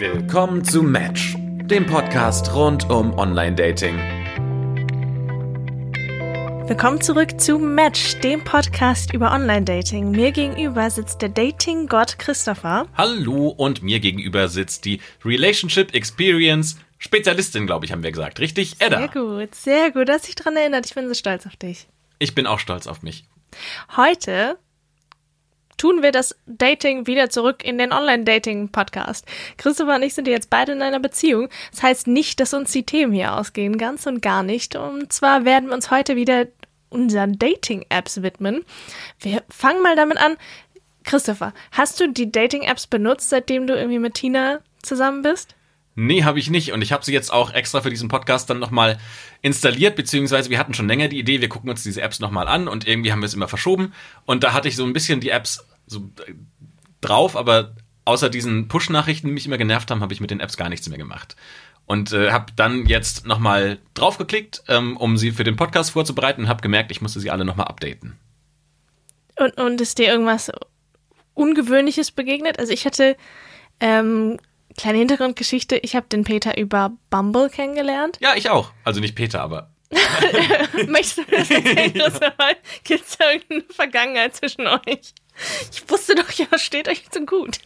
Willkommen zu Match, dem Podcast rund um Online-Dating. Willkommen zurück zu Match, dem Podcast über Online-Dating. Mir gegenüber sitzt der Dating-Gott Christopher. Hallo und mir gegenüber sitzt die Relationship Experience Spezialistin, glaube ich, haben wir gesagt. Richtig, Edda. Sehr gut, sehr gut. Du hast dich dran erinnert. Ich bin so stolz auf dich. Ich bin auch stolz auf mich. Heute tun wir das Dating wieder zurück in den Online-Dating-Podcast. Christopher und ich sind jetzt beide in einer Beziehung. Das heißt nicht, dass uns die Themen hier ausgehen, ganz und gar nicht. Und zwar werden wir uns heute wieder unseren Dating-Apps widmen. Wir fangen mal damit an. Christopher, hast du die Dating-Apps benutzt, seitdem du irgendwie mit Tina zusammen bist? Nee, habe ich nicht. Und ich habe sie jetzt auch extra für diesen Podcast dann nochmal installiert, beziehungsweise wir hatten schon länger die Idee, wir gucken uns diese Apps nochmal an und irgendwie haben wir es immer verschoben. Und da hatte ich so ein bisschen die Apps so äh, drauf, aber außer diesen Push-Nachrichten, die mich immer genervt haben, habe ich mit den Apps gar nichts mehr gemacht. Und äh, habe dann jetzt nochmal draufgeklickt, ähm, um sie für den Podcast vorzubereiten und habe gemerkt, ich musste sie alle nochmal updaten. Und, und ist dir irgendwas Ungewöhnliches begegnet? Also ich hatte ähm, Kleine Hintergrundgeschichte, ich habe den Peter über Bumble kennengelernt. Ja, ich auch. Also nicht Peter, aber. Möchtest du das erzählen? Gibt es irgendeine Vergangenheit zwischen euch? Ich wusste doch, ja, steht euch so gut.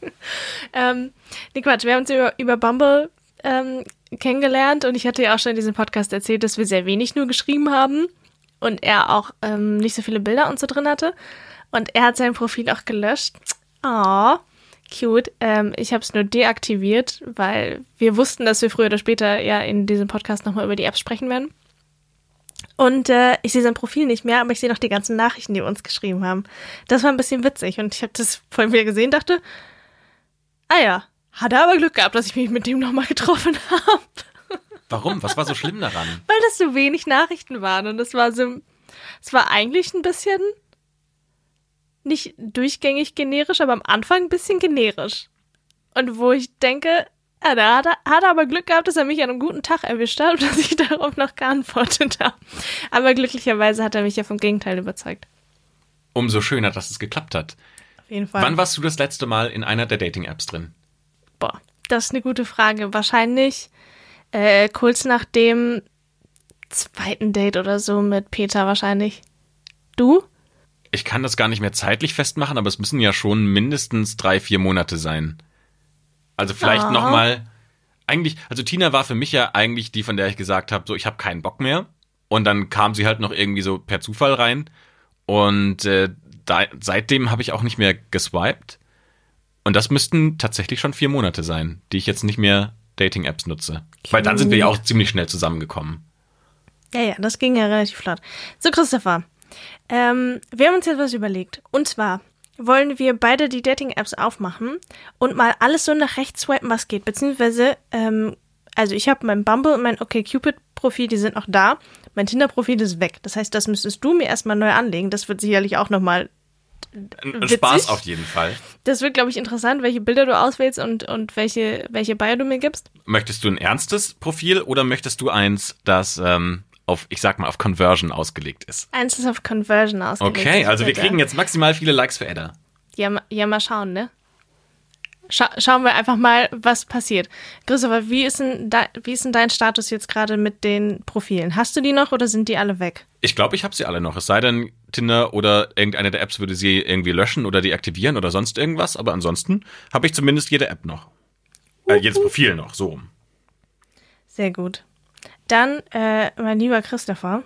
Ähm, nee, Quatsch, wir haben uns über, über Bumble ähm, kennengelernt und ich hatte ja auch schon in diesem Podcast erzählt, dass wir sehr wenig nur geschrieben haben und er auch ähm, nicht so viele Bilder und so drin hatte. Und er hat sein Profil auch gelöscht. Oh, cute. Ähm, ich habe es nur deaktiviert, weil wir wussten, dass wir früher oder später ja in diesem Podcast nochmal über die Apps sprechen werden. Und äh, ich sehe sein Profil nicht mehr, aber ich sehe noch die ganzen Nachrichten, die wir uns geschrieben haben. Das war ein bisschen witzig und ich habe das vorhin wieder gesehen, dachte, ah ja, hat er aber Glück gehabt, dass ich mich mit dem nochmal getroffen habe. Warum? Was war so schlimm daran? Weil das so wenig Nachrichten waren und es war so, es war eigentlich ein bisschen nicht durchgängig generisch, aber am Anfang ein bisschen generisch. Und wo ich denke, ja, da hat er, hat er aber Glück gehabt, dass er mich an einem guten Tag erwischt hat und dass ich darauf noch geantwortet habe. Aber glücklicherweise hat er mich ja vom Gegenteil überzeugt. Umso schöner, dass es geklappt hat. Auf jeden Fall. Wann warst du das letzte Mal in einer der Dating-Apps drin? Boah, das ist eine gute Frage. Wahrscheinlich äh, kurz nach dem zweiten Date oder so mit Peter wahrscheinlich. Du? ich kann das gar nicht mehr zeitlich festmachen, aber es müssen ja schon mindestens drei, vier Monate sein. Also vielleicht oh. noch mal. Eigentlich, also Tina war für mich ja eigentlich die, von der ich gesagt habe, so ich habe keinen Bock mehr. Und dann kam sie halt noch irgendwie so per Zufall rein. Und äh, da, seitdem habe ich auch nicht mehr geswiped. Und das müssten tatsächlich schon vier Monate sein, die ich jetzt nicht mehr Dating-Apps nutze. Cool. Weil dann sind wir ja auch ziemlich schnell zusammengekommen. Ja, ja, das ging ja relativ flott. So, Christopher, ähm, wir haben uns jetzt was überlegt. Und zwar wollen wir beide die Dating-Apps aufmachen und mal alles so nach rechts swipen, was geht. Beziehungsweise, ähm, also ich habe mein Bumble und mein OkCupid-Profil, die sind noch da. Mein Tinder-Profil ist weg. Das heißt, das müsstest du mir erstmal neu anlegen. Das wird sicherlich auch nochmal ein Spaß auf jeden Fall. Das wird, glaube ich, interessant, welche Bilder du auswählst und, und welche, welche Bio du mir gibst. Möchtest du ein ernstes Profil oder möchtest du eins, das ähm, auf, ich sag mal, auf Conversion ausgelegt ist. Eins ist auf Conversion ausgelegt. Okay, also wir kriegen jetzt maximal viele Likes für Edda. Ja, ja mal schauen, ne? Scha schauen wir einfach mal, was passiert. Christopher, wie ist, denn wie ist denn dein Status jetzt gerade mit den Profilen? Hast du die noch oder sind die alle weg? Ich glaube, ich habe sie alle noch. Es sei denn, Tinder oder irgendeine der Apps würde sie irgendwie löschen oder deaktivieren oder sonst irgendwas. Aber ansonsten habe ich zumindest jede App noch. Äh, jedes Profil noch, so. Sehr gut. Dann, äh, mein lieber Christopher,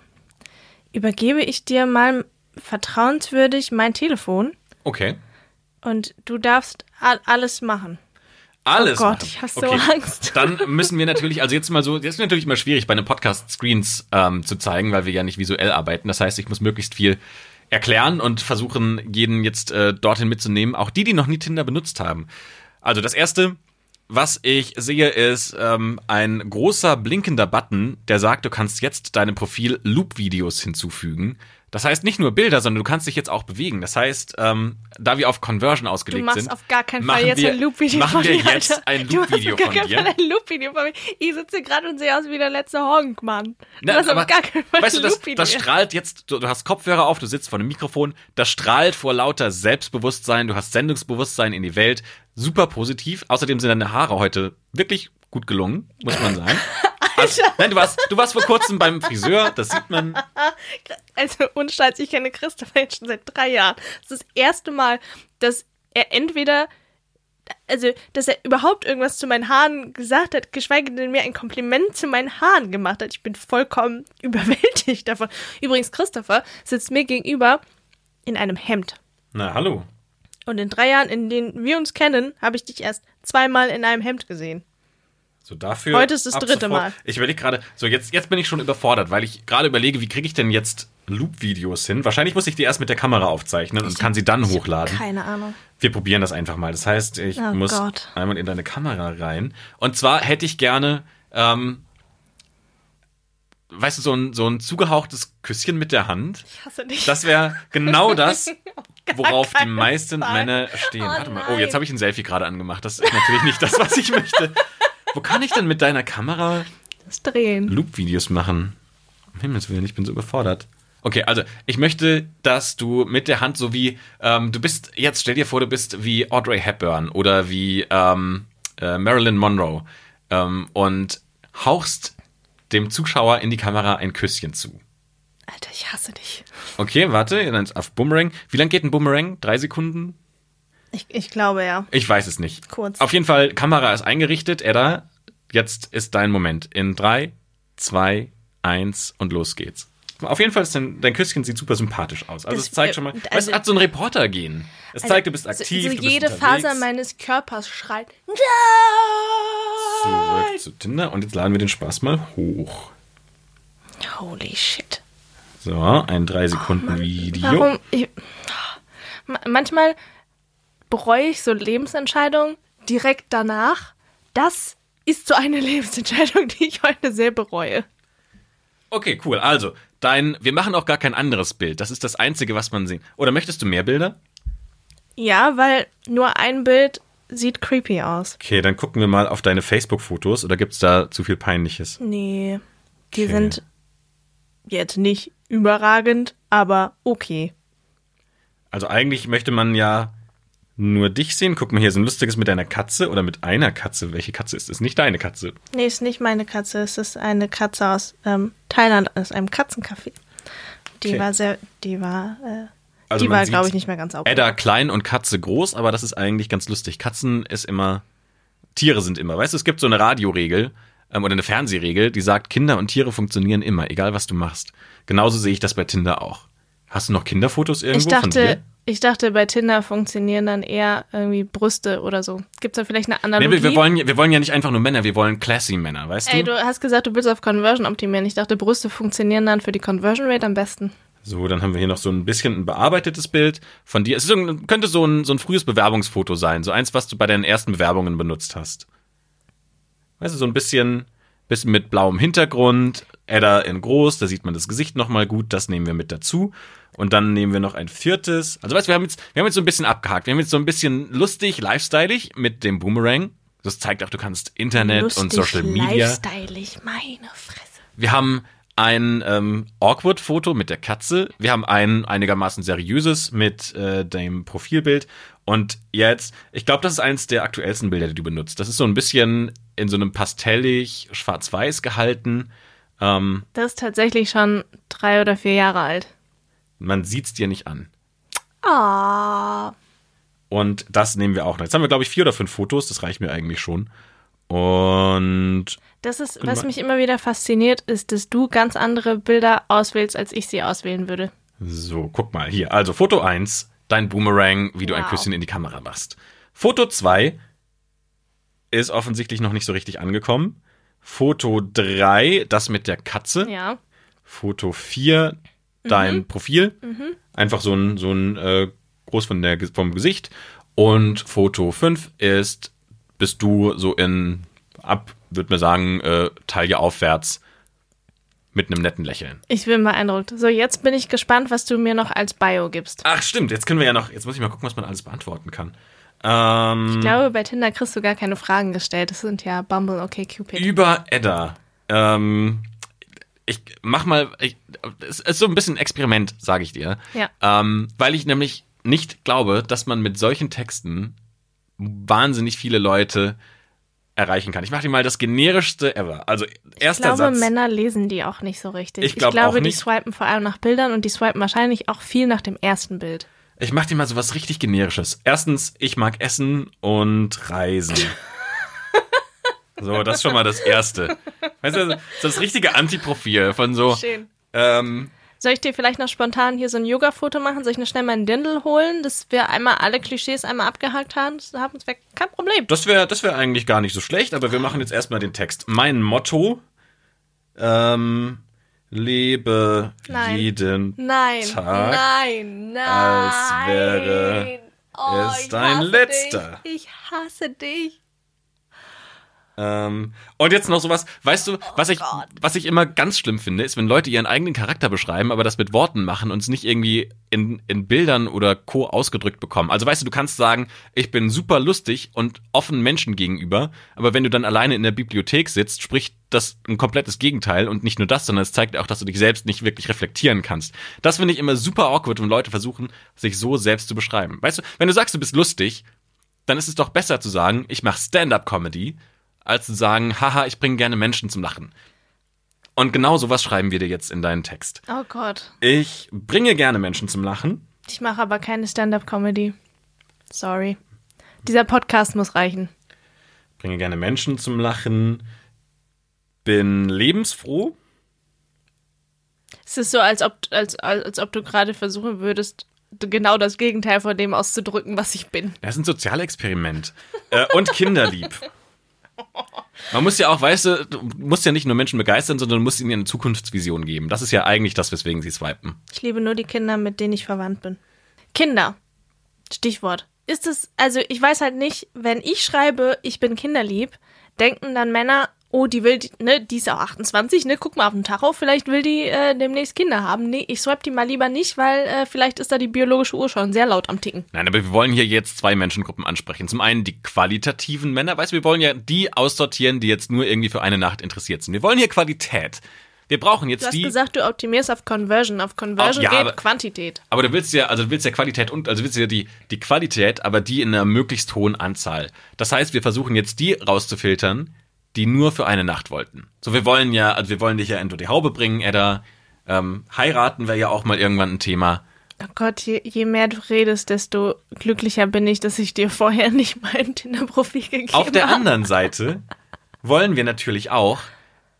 übergebe ich dir mal vertrauenswürdig mein Telefon. Okay. Und du darfst alles machen. Alles. Oh Gott, machen. ich habe so okay. Angst. Dann müssen wir natürlich, also jetzt mal so, jetzt ist natürlich immer schwierig, bei einem Podcast Screens ähm, zu zeigen, weil wir ja nicht visuell arbeiten. Das heißt, ich muss möglichst viel erklären und versuchen, jeden jetzt äh, dorthin mitzunehmen, auch die, die noch nie Tinder benutzt haben. Also das erste, was ich sehe, ist ähm, ein großer blinkender Button, der sagt, du kannst jetzt deinem Profil Loop-Videos hinzufügen. Das heißt nicht nur Bilder, sondern du kannst dich jetzt auch bewegen. Das heißt, ähm, da wir auf Conversion Du ausgelegt machst sind, auf gar keinen machen Fall jetzt wir- ein Loop-Video machen von wir mir, jetzt Alter. ein Du machst Loop-Video von keinen dir. Fall ein Loop-Video von mir. Ich sitze gerade und sehe aus wie der letzte Honk, Mann. Du Na, machst aber, auf gar keinen Fall weißt du, ein das, Loop-Video. das strahlt jetzt, du, du hast Kopfhörer auf, du sitzt vor einem Mikrofon, das strahlt vor lauter Selbstbewusstsein, du hast Sendungsbewusstsein in die Welt, super positiv. Außerdem sind deine Haare heute wirklich gut gelungen, muss man sagen. Also, nein, du warst, du warst vor kurzem beim Friseur, das sieht man. Also unstolz, ich kenne Christopher jetzt schon seit drei Jahren. Das ist das erste Mal, dass er entweder, also, dass er überhaupt irgendwas zu meinen Haaren gesagt hat, geschweige denn mir ein Kompliment zu meinen Haaren gemacht hat. Ich bin vollkommen überwältigt davon. Übrigens, Christopher sitzt mir gegenüber in einem Hemd. Na, hallo. Und in drei Jahren, in denen wir uns kennen, habe ich dich erst zweimal in einem Hemd gesehen. So dafür. Heute ist das dritte sofort- Mal. Ich überlege gerade, so jetzt, jetzt bin ich schon überfordert, weil ich gerade überlege, wie kriege ich denn jetzt Loop-Videos hin? Wahrscheinlich muss ich die erst mit der Kamera aufzeichnen und kann sie dann hochladen. Keine Ahnung. Wir probieren das einfach mal. Das heißt, ich Oh muss Gott. einmal in deine Kamera rein. Und zwar hätte ich gerne, ähm, weißt du, so ein, so ein zugehauchtes Küsschen mit der Hand. Ich hasse dich. Das wäre genau das, worauf die meisten Fall. Männer stehen. Oh Warte mal. Oh, jetzt habe ich ein Selfie gerade angemacht. Das ist natürlich nicht das, was ich möchte. Wo kann ich denn mit deiner Kamera das Drehen. Loop-Videos machen? Um Himmels Willen, ich bin so überfordert. Okay, also ich möchte, dass du mit der Hand so wie, ähm, du bist, jetzt stell dir vor, du bist wie Audrey Hepburn oder wie ähm, äh, Marilyn Monroe ähm, und hauchst dem Zuschauer in die Kamera ein Küsschen zu. Alter, ich hasse dich. Okay, warte, dann auf Boomerang. Wie lang geht ein Boomerang? Drei Sekunden? Ich, ich glaube ja. Ich weiß es nicht. Kurz. Auf jeden Fall, Kamera ist eingerichtet. Edda, jetzt ist dein Moment. In drei, zwei, eins und los geht's. Auf jeden Fall, ist dein, dein Küsschen sieht super sympathisch aus. Also Das- es zeigt schon mal, äh, also- es hat so ein Reporter gehen. Es Also, zeigt, du bist so- aktiv, So, bist jede. Faser meines Körpers schreit. Zurück zu Tinder und jetzt laden wir den Spaß mal hoch. Holy shit. So, ein drei Sekunden Video. Warum? Ich, Ma- manchmal bereue ich so Lebensentscheidungen direkt danach. Das ist so eine Lebensentscheidung, die ich heute sehr bereue. Okay, cool. Also, dein, wir machen auch gar kein anderes Bild. Das ist das Einzige, was man sieht. Oder möchtest du mehr Bilder? Ja, weil nur ein Bild sieht creepy aus. Okay, dann gucken wir mal auf deine Facebook-Fotos. Oder gibt's da zu viel Peinliches? Nee, die Okay. sind jetzt nicht überragend, aber okay. Also eigentlich möchte man ja nur dich sehen. Guck mal, hier ist ein lustiges mit deiner Katze oder mit einer Katze. Welche Katze ist es? Nicht deine Katze. Nee, ist nicht meine Katze. Es ist eine Katze aus ähm, Thailand, aus einem Katzencafé. Die Okay. war sehr, die war, äh, Also die war, glaube ich, nicht mehr ganz sauber. Edda klein und Katze groß, aber das ist eigentlich ganz lustig. Katzen ist immer, Tiere sind immer. Weißt du, es gibt so eine Radioregel ähm, oder eine Fernsehregel, die sagt, Kinder und Tiere funktionieren immer, egal was du machst. Genauso sehe ich das bei Tinder auch. Hast du noch Kinderfotos irgendwo Ich von dir? Ich dachte, bei Tinder funktionieren dann eher irgendwie Brüste oder so. Gibt es da vielleicht eine Nee, Analogie? wir, wir, wollen, wir wollen ja nicht einfach nur Männer, wir wollen classy Männer, weißt Ey, du? du hast gesagt, du willst auf Conversion optimieren. Ich dachte, Brüste funktionieren dann für die Conversion Rate am besten. So, dann haben wir hier noch so ein bisschen ein bearbeitetes Bild von dir. Es ist, so könnte so ein, so ein frühes Bewerbungsfoto sein, so eins, was du bei deinen ersten Bewerbungen benutzt hast. Weißt du, so ein bisschen, bisschen mit blauem Hintergrund, Edda in groß, da sieht man das Gesicht nochmal gut, das nehmen wir mit dazu. Und dann nehmen wir noch ein viertes. Also weißt du, wir haben jetzt, wir haben jetzt so ein bisschen abgehakt. Wir haben jetzt so ein bisschen lustig, lifestyleig mit dem Boomerang. Das zeigt auch, du kannst Internet und Lustig, Social Media. Lifestyleig, meine Fresse. Wir haben ein ähm, Awkward-Foto mit der Katze. Wir haben ein einigermaßen seriöses mit äh, dem Profilbild. Und jetzt, ich glaube, das ist eins der aktuellsten Bilder, die du benutzt. Das ist so ein bisschen in so einem pastellig schwarz-weiß gehalten. Ähm, Das ist tatsächlich schon drei oder vier Jahre alt. man sieht's dir nicht an. Ah. Und das nehmen wir auch noch. Jetzt haben wir, glaube ich, vier oder fünf Fotos. Das reicht mir eigentlich schon. Und Das ist, was mich immer wieder fasziniert, ist, dass du ganz andere Bilder auswählst, als ich sie auswählen würde. So, guck mal hier. Also Foto 1, dein Boomerang, wie du ein. Küsschen in die Kamera machst. Foto 2 ist offensichtlich noch nicht so richtig angekommen. Foto 3, das mit der Katze. Ja. Foto 4, dein Profil. Einfach so ein, so ein äh, groß von der, vom Gesicht. Und Foto 5 ist, bist du so in, ab, würde man sagen, äh, Taille aufwärts Mit einem netten Lächeln. Ich bin beeindruckt. So, jetzt bin ich gespannt, was du mir noch als Bio gibst. Ach, stimmt. Jetzt können wir ja noch. Jetzt muss ich mal gucken, was man alles beantworten kann. Ähm, Ich glaube, bei Tinder kriegst du gar keine Fragen gestellt. Das sind ja Bumble, okay, Cupid. über Edda. Ähm, ich mach mal. Ich, es ist so ein bisschen ein Experiment, sage ich dir. Ja. Ähm, weil ich nämlich nicht glaube, dass man mit solchen Texten wahnsinnig viele Leute erreichen kann. Ich mache dir mal das generischste ever. Also Ich erster glaube, Satz. Männer lesen die auch nicht so richtig. Ich glaub glaube, auch die swipen vor allem nach Bildern und die swipen wahrscheinlich auch viel nach dem ersten Bild. Ich mache dir mal so was richtig generisches. Erstens, ich mag Essen und Reisen. so, das ist schon mal das Erste. Weißt du, so das richtige Antiprofil von so. Schön. Ähm, Soll ich dir vielleicht noch spontan hier so ein Yoga-Foto machen? Soll ich noch schnell meinen Dindel holen, dass wir einmal alle Klischees einmal abgehakt haben? Das haben wir kein Problem. Das wäre das wär eigentlich gar nicht so schlecht, aber wir machen jetzt erstmal den Text. Mein Motto: ähm, Lebe Nein. jeden Nein, Tag, nein, nein. als wäre oh, es dein letzter. Dich. Ich hasse dich. Ähm, und jetzt noch sowas, weißt du, was ich, was ich immer ganz schlimm finde, ist, wenn Leute ihren eigenen Charakter beschreiben, aber das mit Worten machen und es nicht irgendwie in, in Bildern oder Co. ausgedrückt bekommen. Also weißt du, du kannst sagen, ich bin super lustig und offen Menschen gegenüber, aber wenn du dann alleine in der Bibliothek sitzt, spricht das ein komplettes Gegenteil und nicht nur das, sondern es zeigt auch, dass du dich selbst nicht wirklich reflektieren kannst. Das finde ich immer super awkward, wenn Leute versuchen, sich so selbst zu beschreiben. Weißt du, wenn du sagst, du bist lustig, dann ist es doch besser zu sagen, ich mache Stand-up-Comedy, als zu sagen, haha, ich bringe gerne Menschen zum Lachen. Und genau sowas schreiben wir dir jetzt in deinen Text. Oh Gott. Ich bringe gerne Menschen zum Lachen. Ich mache aber keine Stand-up-Comedy. Sorry. Dieser Podcast muss reichen. Bringe gerne Menschen zum Lachen. Bin lebensfroh. Es ist so, als ob, als, als ob du gerade versuchen würdest, genau das Gegenteil von dem auszudrücken, was ich bin. Das ist ein Sozialexperiment. äh, und kinderlieb. Man muss ja auch, weißt du, du musst ja nicht nur Menschen begeistern, sondern du musst ihnen eine Zukunftsvision geben. Das ist ja eigentlich das, weswegen sie swipen. Ich liebe nur die Kinder, mit denen ich verwandt bin. Kinder. Stichwort. Ist es, also ich weiß halt nicht, wenn ich schreibe, ich bin kinderlieb, denken dann Männer, oh, die will, die- ne, die ist auch 28, ne, guck mal auf den Tacho, vielleicht will die äh, demnächst Kinder haben. Nee, ich swipe die mal lieber nicht, weil äh, vielleicht ist da die biologische Uhr schon sehr laut am Ticken. Nein, aber wir wollen hier jetzt zwei Menschengruppen ansprechen. Zum einen die qualitativen Männer. Weißt du, wir wollen ja die aussortieren, die jetzt nur irgendwie für eine Nacht interessiert sind. Wir wollen hier Qualität. Wir brauchen jetzt Du hast die. gesagt, du optimierst auf Conversion. Auf Conversion Oh, ja, aber- geht Quantität. Aber du willst ja, also du willst ja Qualität und, also du willst ja die, die Qualität, aber die in einer möglichst hohen Anzahl. Das heißt, wir versuchen jetzt die rauszufiltern, die nur für eine Nacht wollten. So, wir wollen ja, also wir wollen dich ja unter die Haube bringen, Edda. Ähm, heiraten wäre ja auch mal irgendwann ein Thema. Oh Gott, je, je mehr du redest, desto glücklicher bin ich, dass ich dir vorher nicht mein Tinder-Profil gegeben Auf der habe. anderen Seite wollen wir natürlich auch,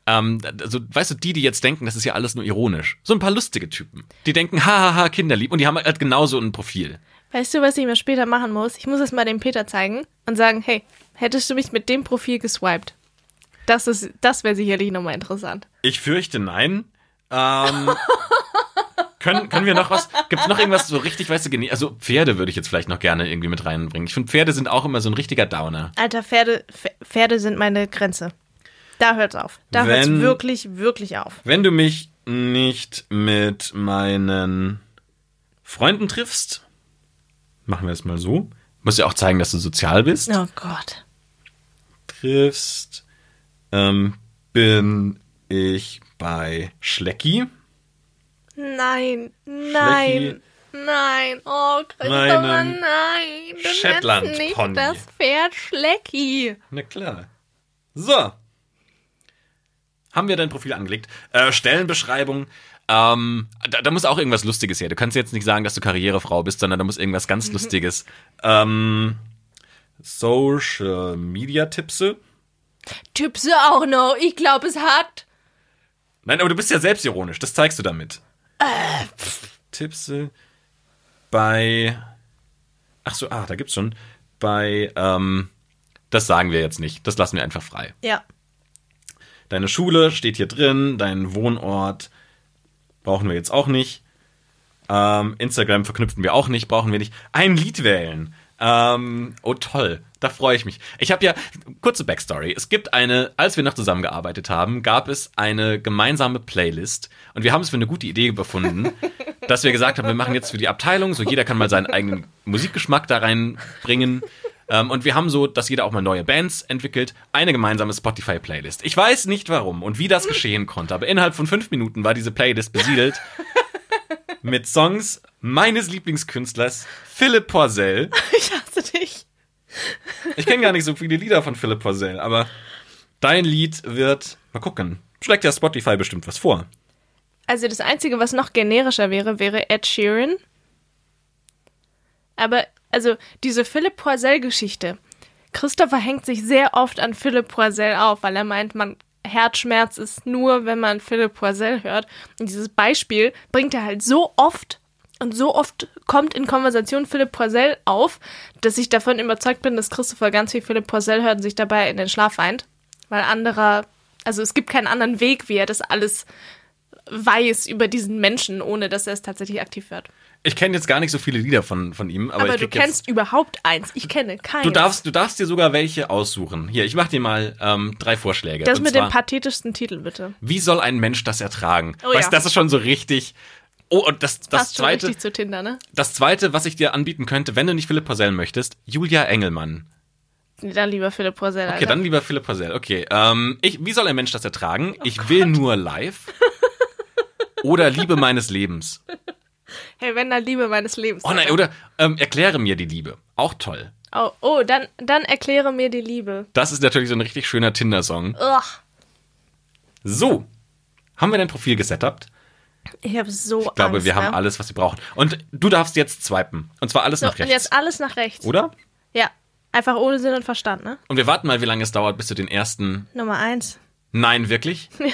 ähm, also, weißt du, die, die jetzt denken, das ist ja alles nur ironisch. So ein paar lustige Typen. Die denken, hahaha, kinderlieb. Und die haben halt genauso ein Profil. Weißt du, was ich mir später machen muss? Ich muss es mal dem Peter zeigen und sagen, hey, hättest du mich mit dem Profil geswiped? Das ist, das wäre sicherlich nochmal interessant. Ich fürchte nein. Ähm, können, können wir noch was? Gibt es noch irgendwas so richtig, weißt du, also Pferde würde ich jetzt vielleicht noch gerne irgendwie mit reinbringen. Ich finde, Pferde sind auch immer so ein richtiger Downer. Alter, Pferde, Pf- Pferde sind meine Grenze. Da hört's auf. Da hört's Wenn- wirklich, wirklich auf. Wenn du mich nicht mit meinen Freunden triffst, machen wir es mal so. Muss ja auch zeigen, dass du sozial bist. Oh Gott. Triffst, ähm, bin ich bei Schlecki. Nein, nein, nein. Oh, Christopher, nein. Du Shetland nennst nicht Pony. das Pferd Schlecki. Na klar. So. Haben wir dein Profil angelegt. Äh, Stellenbeschreibung. Ähm, da, da muss auch irgendwas Lustiges her. Du kannst jetzt nicht sagen, dass du Karrierefrau bist, sondern da muss irgendwas ganz Lustiges. Ähm, Social Media Tippse. Typse auch noch. Ich glaube, es hat. Nein, aber du bist ja selbstironisch. Das zeigst du damit. Tippse bei. Ach so, ah, da gibt's schon. Bei, ähm, das sagen wir jetzt nicht. Das lassen wir einfach frei. Ja. Deine Schule steht hier drin, dein Wohnort brauchen wir jetzt auch nicht. Ähm, Instagram verknüpfen wir auch nicht, brauchen wir nicht. Ein Lied wählen. Ähm, oh toll, da freue ich mich. Ich habe ja kurze Backstory. Es gibt eine, als wir noch zusammengearbeitet haben, gab es eine gemeinsame Playlist und wir haben es für eine gute Idee befunden, dass wir gesagt haben, wir machen jetzt für die Abteilung, so jeder kann mal seinen eigenen Musikgeschmack da reinbringen. Ähm, und wir haben so, dass jeder auch mal neue Bands entwickelt, eine gemeinsame Spotify-Playlist. Ich weiß nicht warum und wie das geschehen konnte, aber innerhalb von fünf Minuten war diese Playlist besiedelt mit Songs meines Lieblingskünstlers Philipp Porzell. Ich hasse dich. Ich kenne gar nicht so viele Lieder von Philipp Porzell, aber dein Lied wird, mal gucken, schlägt ja Spotify bestimmt was vor. Also das Einzige, was noch generischer wäre, wäre Ed Sheeran. Aber, also, diese Philipp Porzell-Geschichte. Christopher hängt sich sehr oft an Philipp Porzell auf, weil er meint, man Herzschmerz ist nur, wenn man Philipp Porzell hört. Und dieses Beispiel bringt er halt so oft und so oft kommt in Konversation Philipp Porzell auf, dass ich davon überzeugt bin, dass Christopher ganz viel Philipp Porzell hört und sich dabei in den Schlaf weint. Weil anderer, also es gibt keinen anderen Weg, wie er das alles weiß über diesen Menschen, ohne dass er es tatsächlich aktiv hört. Ich kenne jetzt gar nicht so viele Lieder von, von ihm, aber, Aber, du kennst überhaupt eins. Ich kenne keinen. jetzt. Du darfst, du darfst dir sogar welche aussuchen. Hier, ich mach dir mal ähm, drei Vorschläge. das Und mit zwar, dem pathetischsten Titel, bitte. Wie soll ein Mensch das ertragen? Oh weißt, ja. das ist schon so richtig. Oh, und das, das Passt zweite, richtig zu Tinder, ne? das zweite, was ich dir anbieten könnte, wenn du nicht Philipp Porzell möchtest, Julia Engelmann. Nee, Dann lieber Philipp Porzell. Okay, Alter. dann lieber Philipp Porzell. Okay, ähm, ich, wie soll ein Mensch das ertragen? ich will nur live. Oder Liebe meines Lebens. Hey, wenn dann Liebe meines Lebens. Oh nein, oder ähm, erkläre mir die Liebe. Auch toll. Oh, oh dann, dann erkläre mir die Liebe. Das ist natürlich so ein richtig schöner Tinder-Song. So, haben wir dein Profil gesetupt? Ich habe so Ich glaube, Angst, wir haben ne? alles, was wir brauchen. Und du darfst jetzt swipen. Und zwar alles So, nach und rechts. jetzt alles nach rechts. Oder? Ja. Einfach ohne Sinn und Verstand, ne? Und wir warten mal, wie lange es dauert, bis du den ersten. Nummer eins. Nein, wirklich? Ja.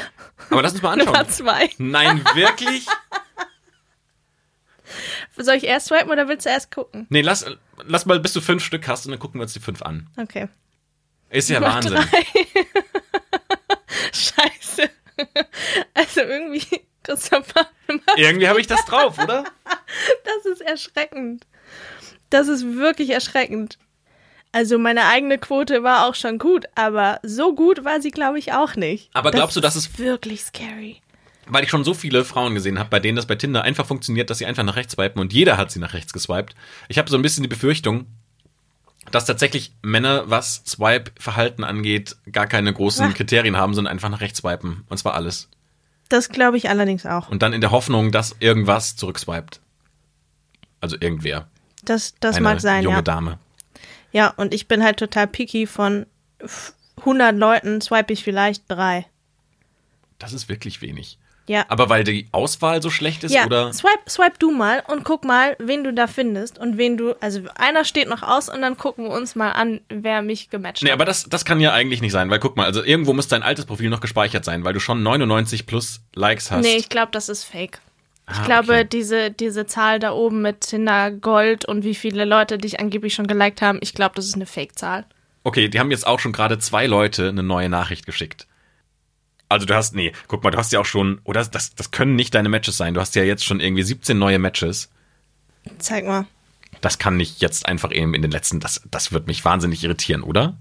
Aber lass uns mal anschauen. Nummer zwei. Nein, wirklich? Soll ich erst swipen oder willst du erst gucken? Nee, lass, lass mal, bis du fünf Stück hast und dann gucken wir uns die fünf an. Okay. Ist ja Nummer Wahnsinn. Scheiße. Also irgendwie, Christopher, Irgendwie habe ich das drauf, oder? das ist erschreckend. Das ist wirklich erschreckend. Also meine eigene Quote war auch schon gut, aber so gut war sie, glaube ich, auch nicht. Aber glaubst du, dass ist wirklich scary? Weil ich schon so viele Frauen gesehen habe, bei denen das bei Tinder einfach funktioniert, dass sie einfach nach rechts swipen und jeder hat sie nach rechts geswiped. Ich habe so ein bisschen die Befürchtung, dass tatsächlich Männer, was Swipe-Verhalten angeht, gar keine großen Ach. Kriterien haben, sondern einfach nach rechts swipen. Und zwar alles. Das glaube ich allerdings auch. Und dann in der Hoffnung, dass irgendwas zurückswiped. Also irgendwer. Das, das Eine mag sein, junge ja. Dame. Ja, und ich bin halt total picky von f- 100 Leuten swipe ich vielleicht drei. Das ist wirklich wenig. Ja. Aber weil die Auswahl so schlecht ist, ja, oder? swipe, swipe du mal und guck mal, wen du da findest und wen du, also einer steht noch aus und dann gucken wir uns mal an, wer mich gematcht Nee, hat. aber das, das kann ja eigentlich nicht sein, weil guck mal, also irgendwo muss dein altes Profil noch gespeichert sein, weil du schon 99 plus Likes hast. Nee, ich glaube, das ist fake. Ich Ah, glaube, okay. diese, diese Zahl da oben mit Tinder Gold und wie viele Leute dich angeblich schon geliked haben, ich glaube, das ist eine Fake-Zahl. Okay, die haben jetzt auch schon gerade zwei Leute eine neue Nachricht geschickt. Also du hast, nee, guck mal, du hast ja auch schon, oder das, das können nicht deine Matches sein. Du hast ja jetzt schon irgendwie 17 neue Matches. Zeig mal. Das kann nicht jetzt einfach eben in den letzten, das, das wird mich wahnsinnig irritieren, oder?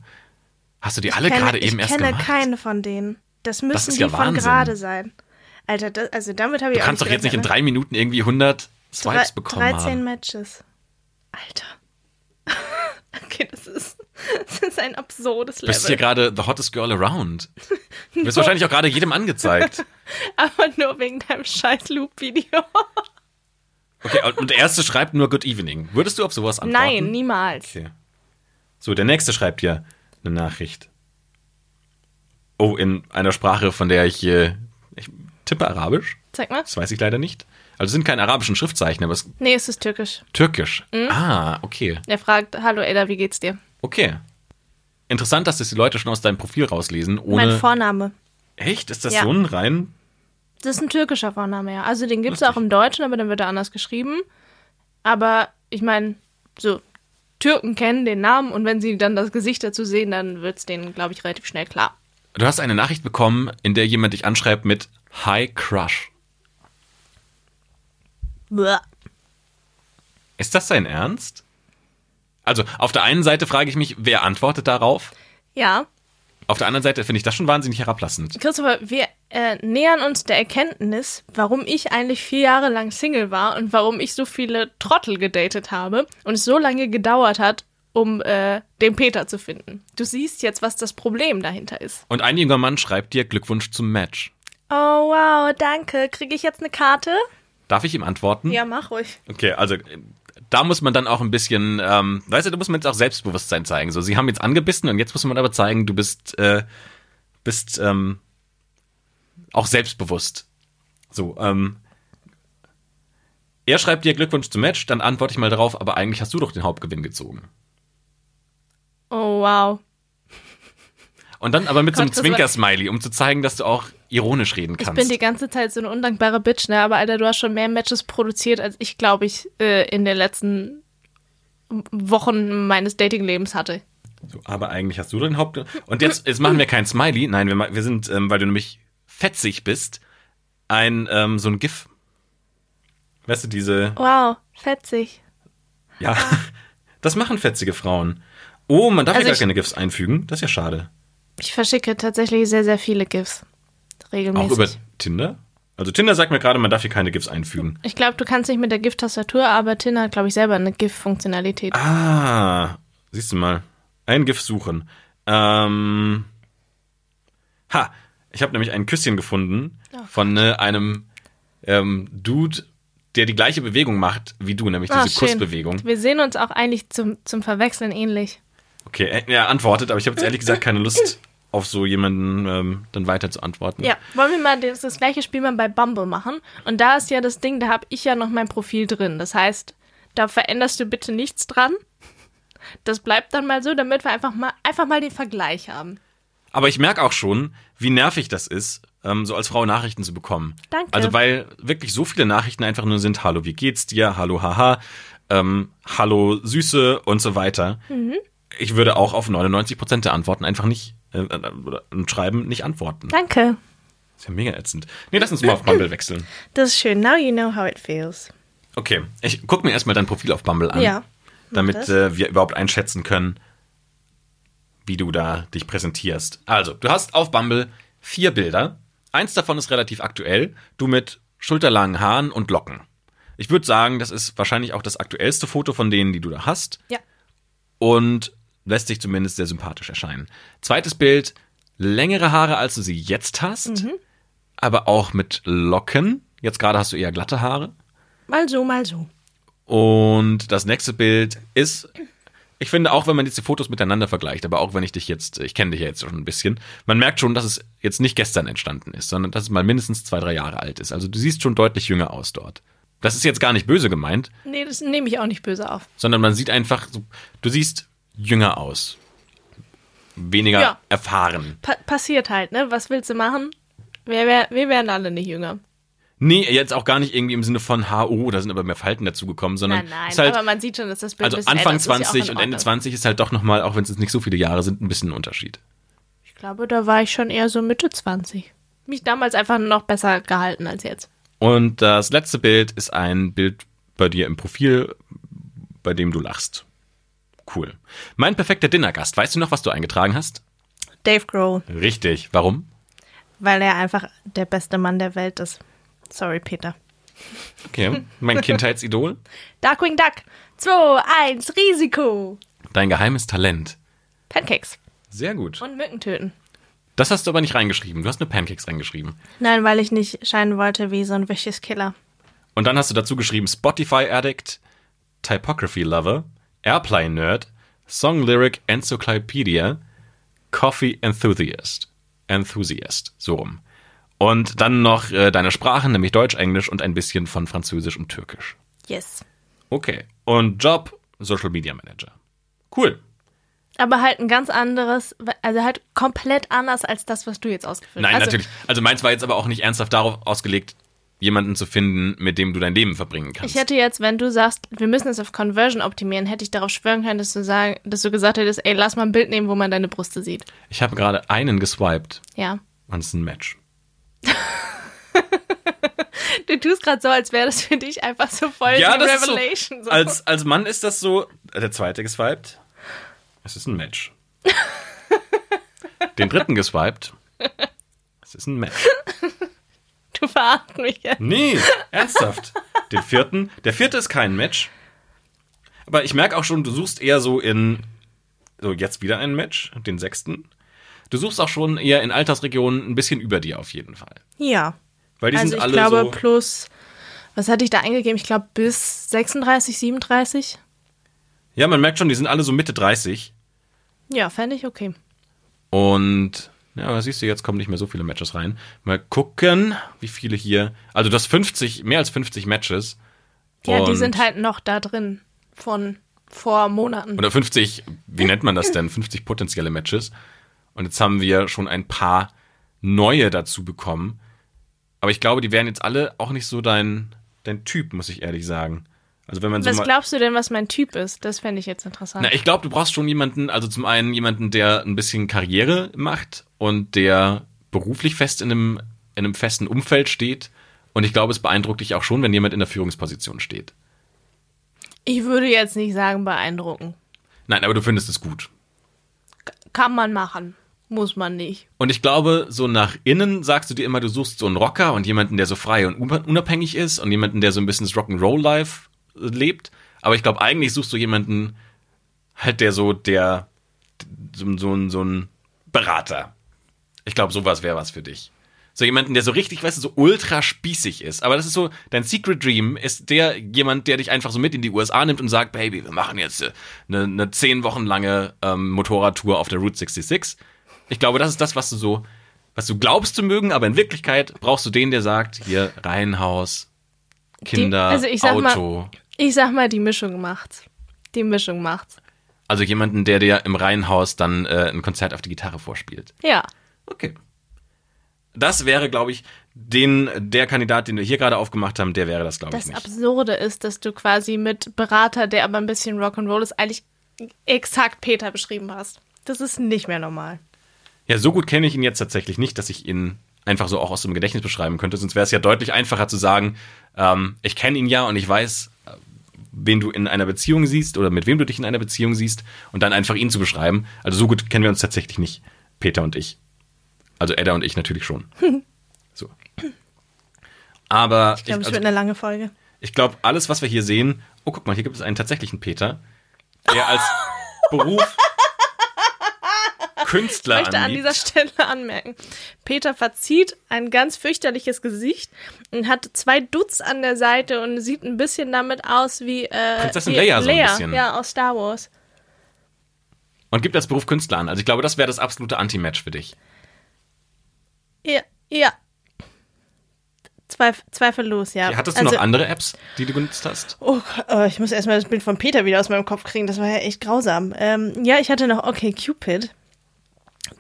Hast du die alle kenne, gerade eben ich erst kenne gemacht? keine von denen. Das müssen ist die ja von Wahnsinn. gerade sein. Alter, das, also damit habe ich Du kannst doch jetzt nicht in drei Minuten irgendwie 100 ne? Swipes Drei- bekommen 13 haben. Matches. Alter. Okay, das ist, das ist ein absurdes Du bist Level. hier gerade the hottest girl around. Du wirst wahrscheinlich auch gerade jedem angezeigt. Aber nur wegen deinem scheiß Loop-Video. Okay, und der erste schreibt nur Good Evening. Würdest du auf sowas antworten? Nein, niemals. Okay. So, der nächste schreibt hier eine Nachricht. Oh, in einer Sprache, von der ich, äh, ich tippe Arabisch. Zeig mal. Das weiß ich leider nicht. Also es sind keine arabischen Schriftzeichen, aber es ist Nee, es ist türkisch. türkisch. Mhm. Ah, okay. Er fragt, hallo Eda, wie geht's dir? Okay. Interessant, dass das die Leute schon aus deinem Profil rauslesen, Mein ohne. Vorname. Echt? Ist das Ja. so ein rein? Das ist ein türkischer Vorname, ja. Also den gibt's Lustig. auch im Deutschen, aber dann wird er anders geschrieben. Aber ich meine, so, Türken kennen den Namen und wenn sie dann das Gesicht dazu sehen, dann wird's denen, glaube ich, relativ schnell klar. Du hast eine Nachricht bekommen, in der jemand dich anschreibt mit High Crush. Ist das sein Ernst? Also auf der einen Seite frage ich mich, wer antwortet darauf? Ja. Auf der anderen Seite finde ich das schon wahnsinnig herablassend. Christopher, wir äh, nähern uns der Erkenntnis, warum ich eigentlich vier Jahre lang Single war und warum ich so viele Trottel gedatet habe und es so lange gedauert hat, um äh, den Peter zu finden. Du siehst jetzt, was das Problem dahinter ist. Und ein junger Mann schreibt dir Glückwunsch zum Match. Oh, wow, danke. Kriege ich jetzt eine Karte? Darf ich ihm antworten? Ja, mach ruhig. Okay, also da muss man dann auch ein bisschen, ähm, weißt du, da muss man jetzt auch Selbstbewusstsein zeigen. So, sie haben jetzt angebissen und jetzt muss man aber zeigen, du bist, äh, bist ähm, auch selbstbewusst. So, ähm, er schreibt dir Glückwunsch zum Match, dann antworte ich mal darauf, aber eigentlich hast du doch den Hauptgewinn gezogen. Oh, wow. Und dann aber mit so einem Zwinker-Smiley, um zu zeigen, dass du auch ironisch reden Ich kannst. bin die ganze Zeit so eine undankbare Bitch, ne? Aber Alter, du hast schon mehr Matches produziert, als ich, glaube ich, äh, in den letzten Wochen meines Datinglebens hatte. So, aber eigentlich hast du den Haupt. Und jetzt, jetzt machen wir kein Smiley. Nein, wir, wir sind, ähm, weil du nämlich fetzig bist, ein ähm, so ein GIF. Weißt du, diese. Wow, fetzig. Ja, das machen fetzige Frauen. Oh, man darf Also ja gar ich- keine GIFs einfügen. Das ist ja schade. Ich verschicke tatsächlich sehr, sehr viele GIFs. Regelmäßig. Auch über Tinder? Also Tinder sagt mir gerade, man darf hier keine GIFs einfügen. ich glaube, du kannst nicht mit der GIF-Tastatur, aber Tinder hat, glaube ich, selber eine GIF-Funktionalität. Ah, siehst du mal. Ein GIF suchen. Ähm. Ha, ich habe nämlich ein Küsschen gefunden Oh von äh, einem ähm, Dude, der die gleiche Bewegung macht wie du, nämlich Ah, diese schön. Kussbewegung. Wir sehen uns auch eigentlich zum, zum Verwechseln ähnlich. Okay, er, er antwortet, aber ich habe jetzt ehrlich gesagt keine Lust, auf so jemanden ähm, dann weiter zu antworten. Ja, wollen wir mal das, das gleiche Spiel mal bei Bumble machen? Und da ist ja das Ding, da habe ich ja noch mein Profil drin. Das heißt, da veränderst du bitte nichts dran. Das bleibt dann mal so, damit wir einfach mal, einfach mal den Vergleich haben. Aber ich merke auch schon, wie nervig das ist, ähm, so als Frau Nachrichten zu bekommen. Danke. Also weil wirklich so viele Nachrichten einfach nur sind, hallo, wie geht's dir? Hallo, haha, ähm, hallo, Süße und so weiter. Mhm. Ich würde auch auf 99% der Antworten einfach nicht, äh, äh, oder ein Schreiben nicht antworten. Danke. ist ja mega ätzend. Nee, lass uns mal auf Bumble wechseln. Das ist schön. Now you know how it feels. Okay, ich guck mir erstmal dein Profil auf Bumble an. Ja, Damit das. äh, wir überhaupt einschätzen können, wie du da dich präsentierst. Also, du hast auf Bumble vier Bilder. Eins davon ist relativ aktuell. Du mit schulterlangen Haaren und Locken. Ich würde sagen, das ist wahrscheinlich auch das aktuellste Foto von denen, die du da hast. Ja. Und lässt sich zumindest sehr sympathisch erscheinen. Zweites Bild, längere Haare, als du sie jetzt hast. Aber auch mit Locken. Jetzt gerade hast du eher glatte Haare. Mal so, mal so. Und das nächste Bild ist, ich finde auch, wenn man jetzt die Fotos miteinander vergleicht, aber auch wenn ich dich jetzt, ich kenne dich ja jetzt schon ein bisschen, man merkt schon, dass es jetzt nicht gestern entstanden ist, sondern dass es mal mindestens zwei, drei Jahre alt ist. Also du siehst schon deutlich jünger aus dort. Das ist jetzt gar nicht böse gemeint, Nee, das nehme ich auch nicht böse auf. sondern man sieht einfach, du siehst jünger aus. Weniger Ja. erfahren. Pa passiert halt, ne? Was willst du machen? Wir, wär, wir werden alle nicht jünger. Nee, jetzt auch gar nicht irgendwie im Sinne von HO, da sind aber mehr Falten dazugekommen, sondern Nein, nein, ist halt, aber man sieht schon, dass das Bild also ein bisschen Anfang älter ist, ist ja auch 20 in und Ende Ordnung. 20 ist halt doch nochmal, auch wenn es jetzt nicht so viele Jahre sind, ein bisschen ein Unterschied. Ich glaube, da war ich schon eher so Mitte 20. Mich damals einfach noch besser gehalten als jetzt. Und das letzte Bild ist ein Bild bei dir im Profil, bei dem du lachst. Cool. Mein perfekter Dinnergast. Weißt du noch, was du eingetragen hast? Dave Grohl, Richtig. Warum? weil er einfach der beste Mann der Welt ist. Sorry, Peter. Okay. Mein Kindheitsidol. Darkwing Duck. 2, 1, Risiko. Dein geheimes Talent. Pancakes Sehr gut. und Mücken töten. Das hast du aber nicht reingeschrieben. Du hast nur Pancakes reingeschrieben. Nein, weil ich nicht scheinen wollte wie so ein vicious Killer. Und dann hast du dazu geschrieben Spotify Addict, Typography Lover, Airplane Nerd, Song Lyric Encyclopedia, Coffee Enthusiast. Enthusiast, so rum. Und dann noch äh, deine Sprachen, nämlich Deutsch, Englisch und ein bisschen von Französisch und Türkisch. Yes. Okay. Und Job, Social Media Manager. Cool. Aber halt ein ganz anderes, also halt komplett anders als das, was du jetzt ausgefüllt hast. Nein, also, natürlich. Also meins war jetzt aber auch nicht ernsthaft darauf ausgelegt, jemanden zu finden, mit dem du dein Leben verbringen kannst. Ich hätte jetzt, wenn du sagst, wir müssen es auf Conversion optimieren, hätte ich darauf schwören können, dass du, sagen, dass du gesagt hättest, ey, lass mal ein Bild nehmen, wo man deine Brüste sieht. ich habe gerade einen geswiped Ja. und es ist ein Match. Du tust gerade so, als wäre das für dich einfach so voll Ja, die das ist so, Revelation. So, als, als Mann ist das so, der zweite geswiped, es ist ein Match. Den dritten geswiped, es ist ein Match. Du verarschst mich jetzt. Nee, ernsthaft. Den vierten, der vierte ist kein Match. Aber ich merke auch schon, du suchst eher so in, so jetzt wieder ein Match, den sechsten. Du suchst auch schon eher in Altersregionen ein bisschen über dir auf jeden Fall. Ja. Weil die Also sind ich alle glaube so. plus, was hatte ich da eingegeben? Ich glaube bis 36, 37. Ja, man merkt schon, die sind alle so Mitte 30. Ja, fände ich okay. Und ja, aber siehst du, jetzt kommen nicht mehr so viele Matches rein. Mal gucken, wie viele hier. Also das 50, mehr als 50 Matches. Ja, die sind halt noch da drin von vor Monaten. Oder 50, wie nennt man das denn? 50 potenzielle Matches. Und jetzt haben wir schon ein paar neue dazu bekommen. Aber ich glaube, die wären jetzt alle auch nicht so dein, dein Typ, muss ich ehrlich sagen. Also wenn man so was mal. glaubst du denn, was mein Typ ist? Das fände ich jetzt interessant. Na, ich glaube, du brauchst schon jemanden, also zum einen jemanden, der ein bisschen Karriere macht und der beruflich fest in einem, in einem festen Umfeld steht. Und ich glaube, es beeindruckt dich auch schon, wenn jemand in der Führungsposition steht. Ich würde jetzt nicht sagen beeindrucken. Nein, aber du findest es gut. Kann man machen. Muss man nicht. Und ich glaube, so nach innen sagst du dir immer, du suchst so einen Rocker und jemanden, der so frei und un- unabhängig ist und jemanden, der so ein bisschen das Rock'n'Roll-Life lebt. Aber ich glaube, eigentlich suchst du jemanden, halt der so, der, so, so, ein- so ein Berater. Ich glaube, sowas wäre was für dich. So jemanden, der so richtig, weißt du, so ultra spießig ist. Aber das ist so, dein Secret Dream ist der jemand, der dich einfach so mit in die USA nimmt und sagt, Baby, wir machen jetzt äh, eine, eine zehn Wochen lange ähm, Motorradtour auf der Route 66. Ich glaube, das ist das, was du so, was du glaubst zu mögen, aber in Wirklichkeit brauchst du den, der sagt, hier Reihenhaus, Kinder, also ich sag mal- Auto. Ich sag mal, die Mischung macht's. Die Mischung macht's. Also jemanden, der dir im Reihenhaus dann äh, ein Konzert auf die Gitarre vorspielt. Ja. Okay. Das wäre, glaube ich, den, der Kandidat, den wir hier gerade aufgemacht haben, der wäre das, glaube ich, Das. Absurde ist, dass du quasi mit Berater, der aber ein bisschen Rock'n'Roll ist, eigentlich exakt Peter beschrieben hast. Das ist nicht mehr normal. Ja, so gut kenne ich ihn jetzt tatsächlich nicht, dass ich ihn einfach so auch aus dem Gedächtnis beschreiben könnte. Sonst wäre es ja deutlich einfacher zu sagen, ähm, ich kenne ihn ja und ich weiß, äh, wen du in einer Beziehung siehst oder mit wem du dich in einer Beziehung siehst und dann einfach ihn zu beschreiben. Also so gut kennen wir uns tatsächlich nicht, Peter und ich. Also Edda und ich natürlich schon. So. Aber Ich glaube, es also, wird eine lange Folge. ich glaube, alles, was wir hier sehen, oh, guck mal, hier gibt es einen tatsächlichen Peter, der als Beruf Künstler Ich möchte an dieser. Stelle anmerken. Peter verzieht ein ganz fürchterliches Gesicht und hat zwei Dutz an der Seite und sieht ein bisschen damit aus wie äh, Prinzessin wie Leia so ein bisschen. Ja, aus Star Wars. Und gibt als Beruf Künstler an. Also ich glaube, das wäre das absolute Anti-Match für dich. Ja, ja. Zweif zweifellos, ja. Hattest du Also- noch andere Apps, die du genutzt hast? Oh, oh, ich muss erstmal das Bild von Peter wieder aus meinem Kopf kriegen. Das war ja echt grausam. Ähm, ja, ich hatte noch Okay Cupid.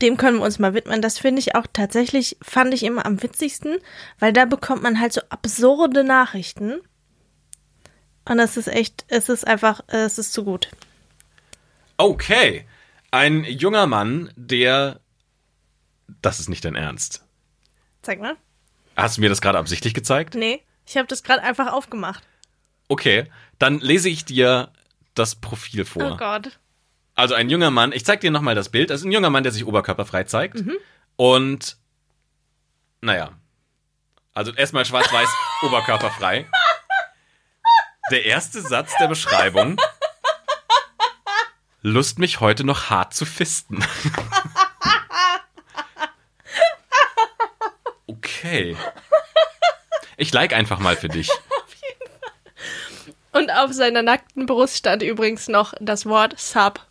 Dem können wir uns mal widmen. Das finde ich auch tatsächlich, fand ich immer am witzigsten, weil da bekommt man halt so absurde Nachrichten. Und das ist echt, es ist einfach, es ist zu gut. Okay. Ein junger Mann, der. Das ist nicht dein Ernst. Zeig mal. Hast du mir das gerade absichtlich gezeigt? Nee, ich habe das gerade einfach aufgemacht. Okay. Dann lese ich dir das Profil vor. Oh Gott. Also ein junger Mann, ich zeig dir nochmal das Bild. Das ist ein junger Mann, der sich oberkörperfrei zeigt. Mhm. Und naja. Also erstmal schwarz-weiß, oberkörperfrei. Der erste Satz der Beschreibung. Lust mich heute noch hart zu fisten. Okay. Ich like einfach mal für dich. Und auf seiner nackten Brust stand übrigens noch das Wort Sub.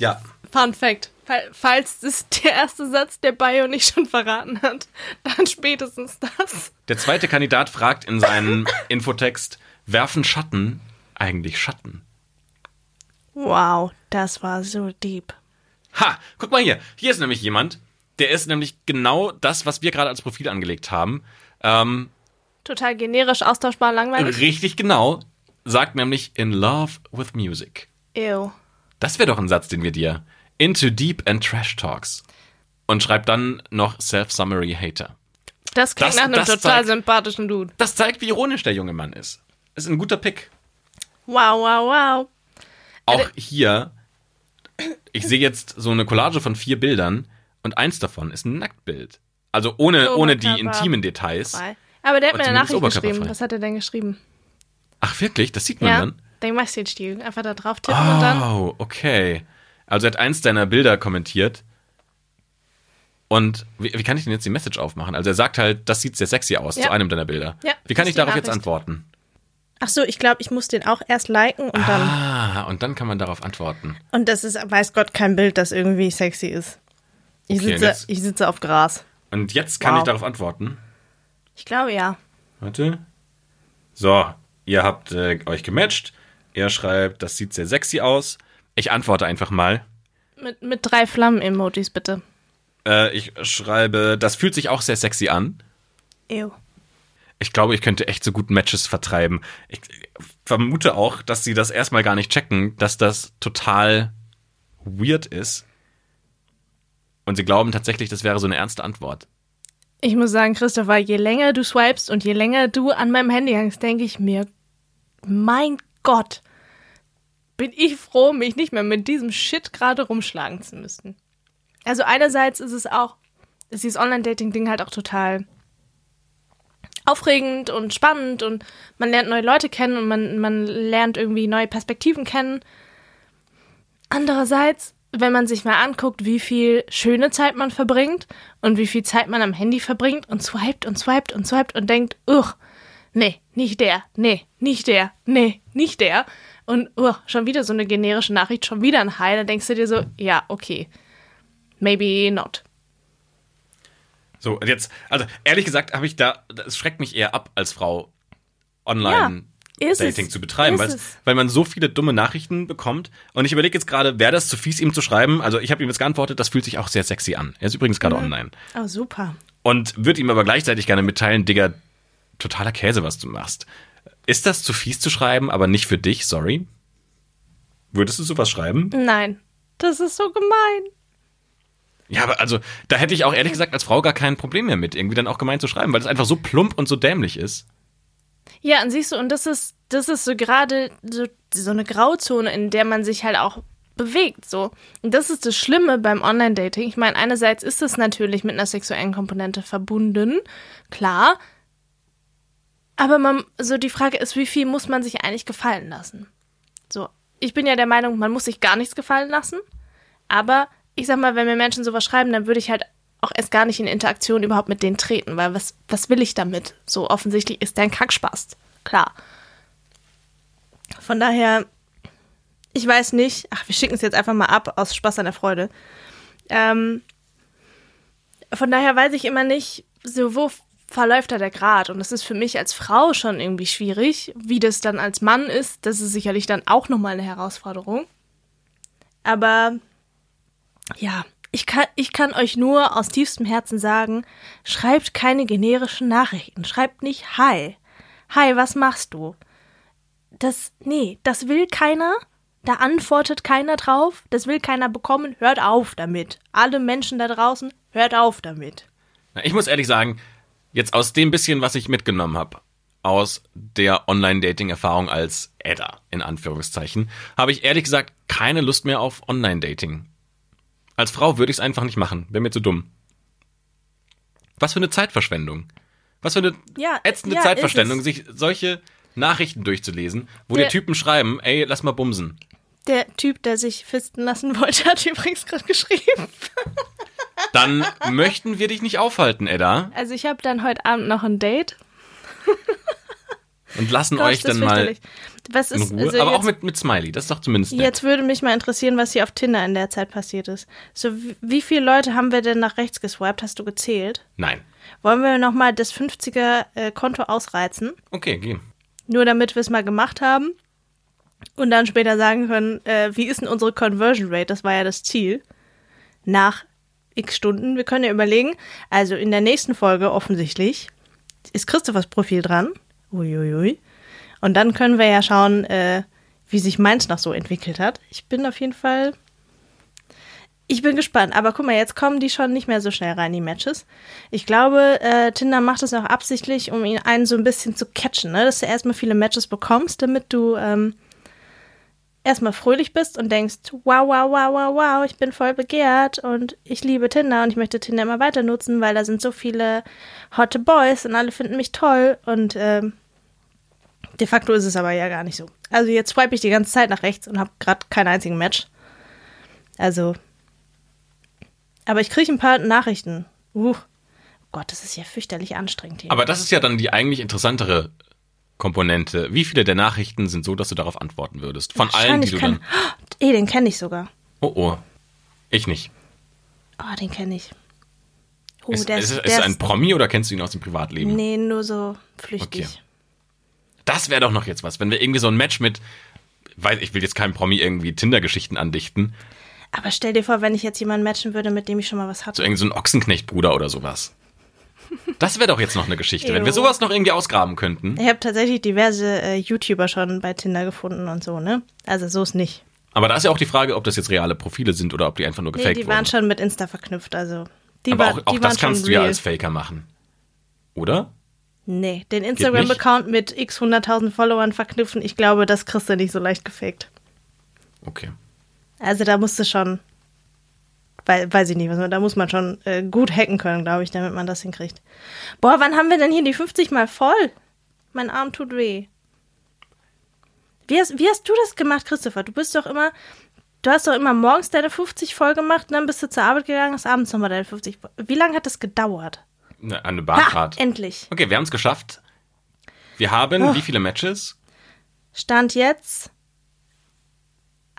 Ja. Fun Fact. Fall- Falls es der erste Satz der Bio nicht schon verraten hat, dann spätestens das. Der zweite Kandidat fragt in seinem Infotext, werfen Schatten eigentlich Schatten? Wow, das war so deep. Ha, guck mal hier. Hier ist nämlich jemand, der ist nämlich genau das, was wir gerade als Profil angelegt haben. Ähm, Total generisch, austauschbar, langweilig. richtig genau. Sagt nämlich in love with music. Ew. Das wäre doch ein Satz, den wir dir. Into deep and trash talks. Und schreibt dann noch self-summary hater. Das klingt Das- nach einem total zeigt- sympathischen Dude. Das zeigt, wie ironisch der junge Mann ist. Ist ein guter Pick. Wow, wow, wow. Auch hier, ich sehe jetzt so eine Collage von vier Bildern und eins davon ist ein Nacktbild. Also ohne, ohne die intimen Details. Frei. Aber der hat mir eine Nachricht geschrieben. Was hat er denn geschrieben? Ach wirklich? Das sieht man Ja, dann? Den Message-Deal. Einfach da drauf tippen und dann. Oh, okay. Also er hat eins deiner Bilder kommentiert. Und wie, wie kann ich denn jetzt die Message aufmachen? Also er sagt halt, das sieht sehr sexy aus Ja. zu einem deiner Bilder. Ja, wie kann ich darauf jetzt Nachricht. antworten? Ach so, ich glaube, ich muss den auch erst liken und dann. Ah, und dann kann man darauf antworten. Und das ist, weiß Gott, kein Bild, das irgendwie sexy ist. Ich, Okay, sitze, jetzt- ich sitze auf Gras. Und jetzt kann Wow. ich darauf antworten. Ich glaube ja. Warte. So, ihr habt äh, euch gematcht. Er schreibt, das sieht sehr sexy aus. Ich antworte einfach mal. Mit, mit drei Flammen-Emojis, bitte. Äh, ich schreibe, das fühlt sich auch sehr sexy an. Ew. Ich glaube, ich könnte echt so gut Matches vertreiben. Ich vermute auch, dass sie das erstmal gar nicht checken, dass das total weird ist. Und sie glauben tatsächlich, das wäre so eine ernste Antwort. Ich muss sagen, Christopher, je länger du swipest und je länger du an meinem Handy hängst, denke ich mir, mein Gott, bin ich froh, mich nicht mehr mit diesem Shit gerade rumschlagen zu müssen. Also einerseits ist es auch, ist dieses Online-Dating-Ding halt auch total aufregend und spannend und man lernt neue Leute kennen und man, man lernt irgendwie neue Perspektiven kennen. Andererseits, wenn man sich mal anguckt, wie viel schöne Zeit man verbringt und wie viel Zeit man am Handy verbringt und swiped und swiped und swiped und denkt, uch, nee, nicht der, nee, nicht der, nee, nicht der. Und uch, schon wieder so eine generische Nachricht, schon wieder ein Hi, dann denkst du dir so, ja, okay, maybe not. So, und jetzt, also ehrlich gesagt, habe ich da, das schreckt mich eher ab, als Frau online ist Dating es, zu betreiben, weil, es. weil man so viele dumme Nachrichten bekommt. Und ich überlege jetzt gerade, wäre das zu fies, ihm zu schreiben? Also ich habe ihm jetzt geantwortet, das fühlt sich auch sehr sexy an. Er ist übrigens gerade online. Oh, super. Und würde ihm aber gleichzeitig gerne mitteilen, Digga, totaler Käse, was du machst. Ist das zu fies zu schreiben, aber nicht für dich, sorry? Würdest du sowas schreiben? Nein, das ist so gemein. Ja, aber also, da hätte ich auch ehrlich gesagt als Frau gar kein Problem mehr mit, irgendwie dann auch gemein zu schreiben, weil es einfach so plump und so dämlich ist. Ja, und siehst du, und das ist, das ist so gerade so, so eine Grauzone, in der man sich halt auch bewegt, so. Und das ist das Schlimme beim Online-Dating. Ich meine, einerseits ist es natürlich mit einer sexuellen Komponente verbunden, klar. Aber man, so die Frage ist, wie viel muss man sich eigentlich gefallen lassen? So. Ich bin ja der Meinung, man muss sich gar nichts gefallen lassen. Aber ich sag mal, wenn mir Menschen sowas schreiben, dann würde ich halt auch erst gar nicht in Interaktion überhaupt mit denen treten, weil was, was will ich damit? So offensichtlich ist der ein Kackspaß. Klar. Von daher, ich weiß nicht, ach, wir schicken es jetzt einfach mal ab aus Spaß an der Freude. Ähm, von daher weiß ich immer nicht, so wo verläuft da der Grad? Und das ist für mich als Frau schon irgendwie schwierig. Wie das dann als Mann ist, das ist sicherlich dann auch nochmal eine Herausforderung. Aber ja, ich kann, ich kann euch nur aus tiefstem Herzen sagen, schreibt keine generischen Nachrichten. Schreibt nicht Hi. Hi, was machst du? Das, nee, das will keiner. Da antwortet keiner drauf. Das will keiner bekommen. Hört auf damit. Alle Menschen da draußen, hört auf damit. Ich muss ehrlich sagen, jetzt aus dem bisschen, was ich mitgenommen habe, aus der Online-Dating-Erfahrung als Edda, in Anführungszeichen, habe ich ehrlich gesagt keine Lust mehr auf Online-Dating. Als Frau würde ich es einfach nicht machen, wäre mir zu dumm. Was für eine Zeitverschwendung. Was für eine Ja, ätzende ja, Zeitverschwendung, sich solche Nachrichten durchzulesen, wo Der- dir Typen schreiben, ey, lass mal bumsen. Der Typ, der sich fisten lassen wollte, hat übrigens gerade geschrieben. Dann möchten wir dich nicht aufhalten, Edda, Also ich habe dann heute Abend noch ein Date. und lassen Gott, euch dann mal. Was in ist, Ruhe. also Aber auch jetzt- mit, mit Smiley, das ist doch zumindest nett. Jetzt würde mich mal interessieren, was hier auf Tinder in der Zeit passiert ist. So, wie- wie viele Leute haben wir denn nach rechts geswiped? Hast du gezählt? Nein. Wollen wir nochmal das 50er äh, Konto ausreizen? Okay, geh. Nur damit wir es mal gemacht haben. Und dann später sagen können, äh, wie ist denn unsere Conversion Rate? Das war ja das Ziel. Nach x Stunden. Wir können ja überlegen. Also in der nächsten Folge offensichtlich ist Christophers Profil dran. Uiuiui. Und dann können wir ja schauen, äh, wie sich meins noch so entwickelt hat. Ich bin auf jeden Fall. Ich bin gespannt, aber guck mal, jetzt kommen die schon nicht mehr so schnell rein, die Matches. Ich glaube, äh, Tinder macht das auch absichtlich, um ihn einen so ein bisschen zu catchen, ne? dass du erstmal viele Matches bekommst, damit du ähm, erstmal fröhlich bist und denkst, wow, wow, wow, wow, wow, ich bin voll begehrt und ich liebe Tinder und ich möchte Tinder immer weiter nutzen, weil da sind so viele hotte Boys und alle finden mich toll und ähm, de facto ist es aber ja gar nicht so. Also jetzt swipe ich die ganze Zeit nach rechts und habe gerade keinen einzigen Match. Also aber ich kriege ein paar Nachrichten. Uh, Gott, das ist ja fürchterlich anstrengend hier. Aber das ist ja dann die eigentlich interessantere Komponente. Wie viele der Nachrichten sind so, dass du darauf antworten würdest? Von allen, die du kann, dann. Oh, eh, den kenne ich sogar. Oh oh. Ich nicht. Oh, den kenne ich. Oh, ist, der ist, ist, ist der er ein ist, Promi oder kennst du ihn aus dem Privatleben? Nee, nur so flüchtig. Okay. Das wäre doch noch jetzt was, wenn wir irgendwie so ein Match mit, weil ich will jetzt keinem Promi irgendwie Tinder-Geschichten andichten, Aber stell dir vor, wenn ich jetzt jemanden matchen würde, mit dem ich schon mal was so hatte. irgendwie so ein Ochsenknechtbruder oder sowas. Das wäre doch jetzt noch eine Geschichte, wenn wir sowas noch irgendwie ausgraben könnten. Ich habe tatsächlich diverse äh, YouTuber schon bei Tinder gefunden und so, ne? Also so ist nicht. Aber da ist ja auch die Frage, ob das jetzt reale Profile sind oder ob die einfach nur Nee, gefaked die waren wurden. schon mit Insta verknüpft, also. Die Aber war, auch, auch die das waren kannst du ja als Faker machen. Oder? Nee, den? Instagram-Account mit x 100.000 Followern verknüpfen, ich glaube, das kriegst du nicht so leicht gefaked. Okay. Also da musst du schon, weil, weiß ich nicht, was man, da muss man schon äh, gut hacken können, glaube ich, damit man das hinkriegt. Boah, wann haben wir denn hier die 50 mal voll? Mein Arm tut weh. Wie hast, wie hast du das gemacht, Christopher? Du bist doch immer, du hast doch immer morgens deine 50 voll gemacht und dann bist du zur Arbeit gegangen, hast abends nochmal deine 50 voll. Wie lange hat das gedauert? Ne, Eine Ha, Bahncard. endlich. Okay, wir haben es geschafft. Wir haben Oh. wie viele Matches? Stand jetzt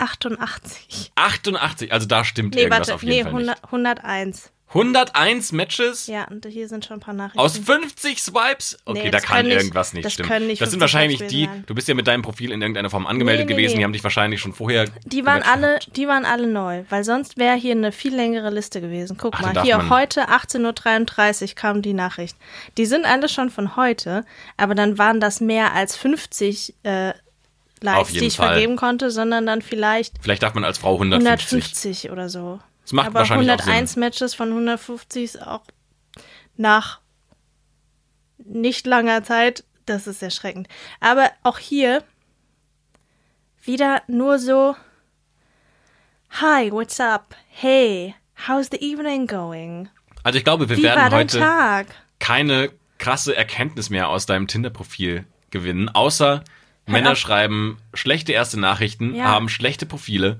88. 88, also da stimmt Nee, irgendwas warte, auf jeden nee, Fall 100, nicht. 101. 101 Matches? Ja, und hier sind schon ein paar Nachrichten. Aus 50 Swipes? Okay, Nee, da kann irgendwas nicht das stimmen. können nicht das sind 50 wahrscheinlich die, sein. du bist ja mit deinem Profil in irgendeiner Form angemeldet Nee, nee, gewesen, die haben dich wahrscheinlich schon vorher. Die waren alle, gehabt. die waren alle neu, weil sonst wäre hier eine viel längere Liste gewesen. Guck Ach, mal, hier heute 18.33 Uhr kam die Nachricht. Die sind alle schon von heute, aber dann waren das mehr als 50 äh, Likes, die ich Fall. vergeben konnte, sondern dann vielleicht Vielleicht darf man als Frau 150. 150 oder so. Das macht aber wahrscheinlich auch 101 Matches von 150 ist auch nach nicht langer Zeit, das ist erschreckend. Aber auch hier wieder nur so Hi, what's up? Hey, how's the evening going? Also ich glaube, wir Wie werden heute Tag? keine krasse Erkenntnis mehr aus deinem Tinder-Profil gewinnen, außer Männer schreiben schlechte erste Nachrichten, Ja. haben schlechte Profile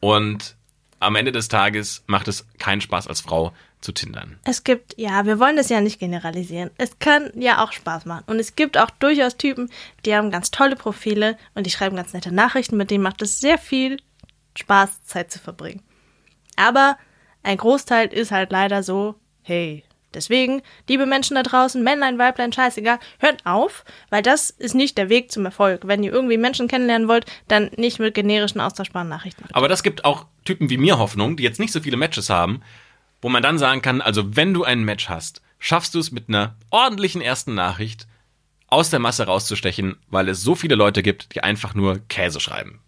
und am Ende des Tages macht es keinen Spaß als Frau zu tindern. Es gibt, ja, wir wollen das ja nicht generalisieren. Es kann ja auch Spaß machen. Und es gibt auch durchaus Typen, die haben ganz tolle Profile und die schreiben ganz nette Nachrichten, mit denen macht es sehr viel Spaß, Zeit zu verbringen. Aber ein Großteil ist halt leider so, hey, deswegen, liebe Menschen da draußen, Männlein, Weiblein, scheißegal, hört auf, weil das ist nicht der Weg zum Erfolg. Wenn ihr irgendwie Menschen kennenlernen wollt, dann nicht mit generischen austauschbaren Nachrichten. Aber das gibt auch Typen wie mir Hoffnung, die jetzt nicht so viele Matches haben, wo man dann sagen kann, also wenn du ein Match hast, schaffst du es mit einer ordentlichen ersten Nachricht aus der Masse rauszustechen, weil es so viele Leute gibt, die einfach nur Käse schreiben.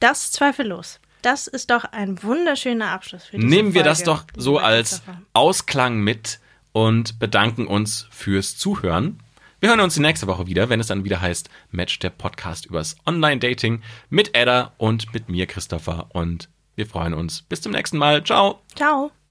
Das zweifellos. Das ist doch ein wunderschöner Abschluss für diese Nehmen wir Folge, das doch so als. Ausklang mit und bedanken uns fürs Zuhören. Wir hören uns die nächste Woche wieder, wenn es dann wieder heißt Match der Podcast übers Online-Dating mit Edda und mit mir, Christopher. Und wir freuen uns. Bis zum nächsten Mal. Ciao. Ciao.